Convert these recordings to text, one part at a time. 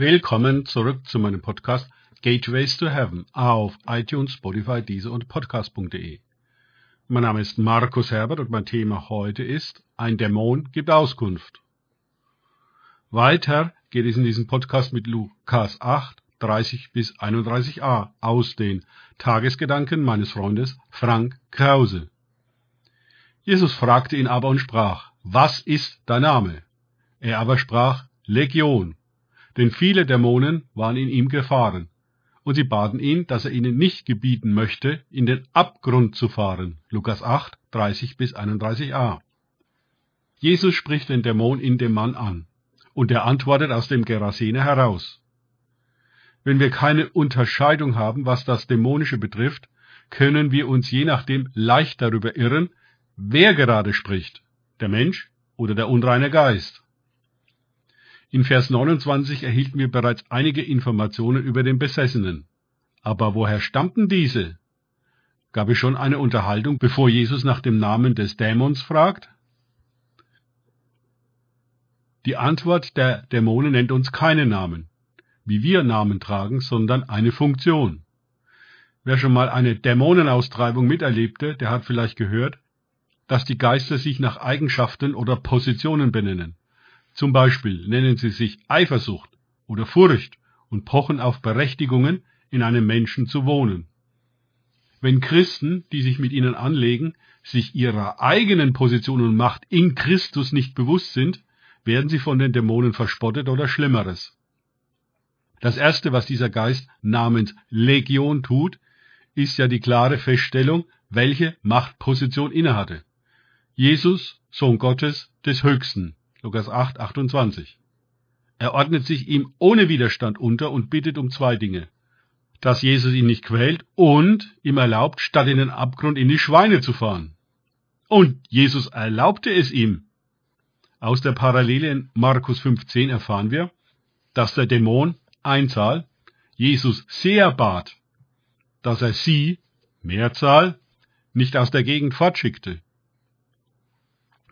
Willkommen zurück zu meinem Podcast Gateways to Heaven auf iTunes, Spotify, Deezer und Podcast.de. Mein Name ist Markus Herbert und mein Thema heute ist Ein Dämon gibt Auskunft. Weiter geht es in diesem Podcast mit Lukas 8, 30 bis 31a aus den Tagesgedanken meines Freundes Frank Krause. Jesus fragte ihn aber und sprach, was ist dein Name? Er aber sprach, Legion, denn viele Dämonen waren in ihm gefahren, und sie baten ihn, dass er ihnen nicht gebieten möchte, in den Abgrund zu fahren. Lukas 8, 30 bis 31a. Jesus spricht den Dämon in dem Mann an, und er antwortet aus dem Gerasene heraus. Wenn wir keine Unterscheidung haben, was das Dämonische betrifft, können wir uns je nachdem leicht darüber irren, wer gerade spricht, der Mensch oder der unreine Geist. In Vers 29 erhielten wir bereits einige Informationen über den Besessenen. Aber woher stammten diese? Gab es schon eine Unterhaltung, bevor Jesus nach dem Namen des Dämons fragt? Die Antwort der Dämonen nennt uns keine Namen, wie wir Namen tragen, sondern eine Funktion. Wer schon mal eine Dämonenaustreibung miterlebte, der hat vielleicht gehört, dass die Geister sich nach Eigenschaften oder Positionen benennen. Zum Beispiel nennen sie sich Eifersucht oder Furcht und pochen auf Berechtigungen, in einem Menschen zu wohnen. Wenn Christen, die sich mit ihnen anlegen, sich ihrer eigenen Position und Macht in Christus nicht bewusst sind, werden sie von den Dämonen verspottet oder Schlimmeres. Das erste, was dieser Geist namens Legion tut, ist ja die klare Feststellung, welche Machtposition innehatte. Jesus, Sohn Gottes des Höchsten, Lukas 8, 28. Er ordnet sich ihm ohne Widerstand unter und bittet um zwei Dinge. Dass Jesus ihn nicht quält und ihm erlaubt, statt in den Abgrund in die Schweine zu fahren. Und Jesus erlaubte es ihm. Aus der Parallele in Markus 15 erfahren wir, dass der Dämon Einzahl Jesus sehr bat, dass er sie, Mehrzahl, nicht aus der Gegend fortschickte.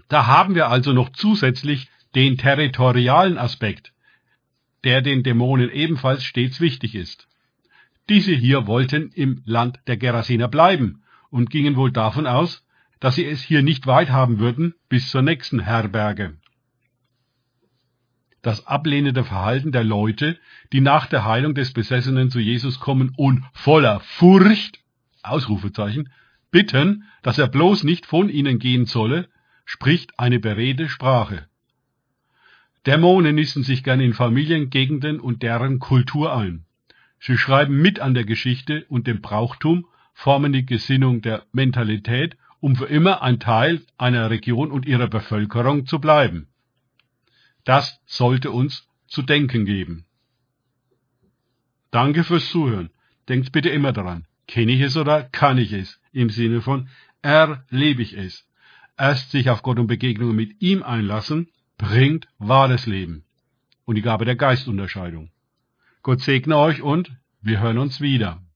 Da haben wir also noch zusätzlich den territorialen Aspekt, der den Dämonen ebenfalls stets wichtig ist. Diese hier wollten im Land der Gerasener bleiben und gingen wohl davon aus, dass sie es hier nicht weit haben würden bis zur nächsten Herberge. Das ablehnende Verhalten der Leute, die nach der Heilung des Besessenen zu Jesus kommen und voller Furcht, Ausrufezeichen, bitten, dass er bloß nicht von ihnen gehen solle, spricht eine beredte Sprache. Dämonen nisten sich gern in Familiengegenden und deren Kultur ein. Sie schreiben mit an der Geschichte und dem Brauchtum, formen die Gesinnung der Mentalität, um für immer ein Teil einer Region und ihrer Bevölkerung zu bleiben. Das sollte uns zu denken geben. Danke fürs Zuhören. Denkt bitte immer daran, kenne ich es oder kann ich es? Im Sinne von erlebe ich es. Erst sich auf Gott und Begegnungen mit ihm einlassen, bringt wahres Leben und die Gabe der Geistunterscheidung. Gott segne euch und wir hören uns wieder.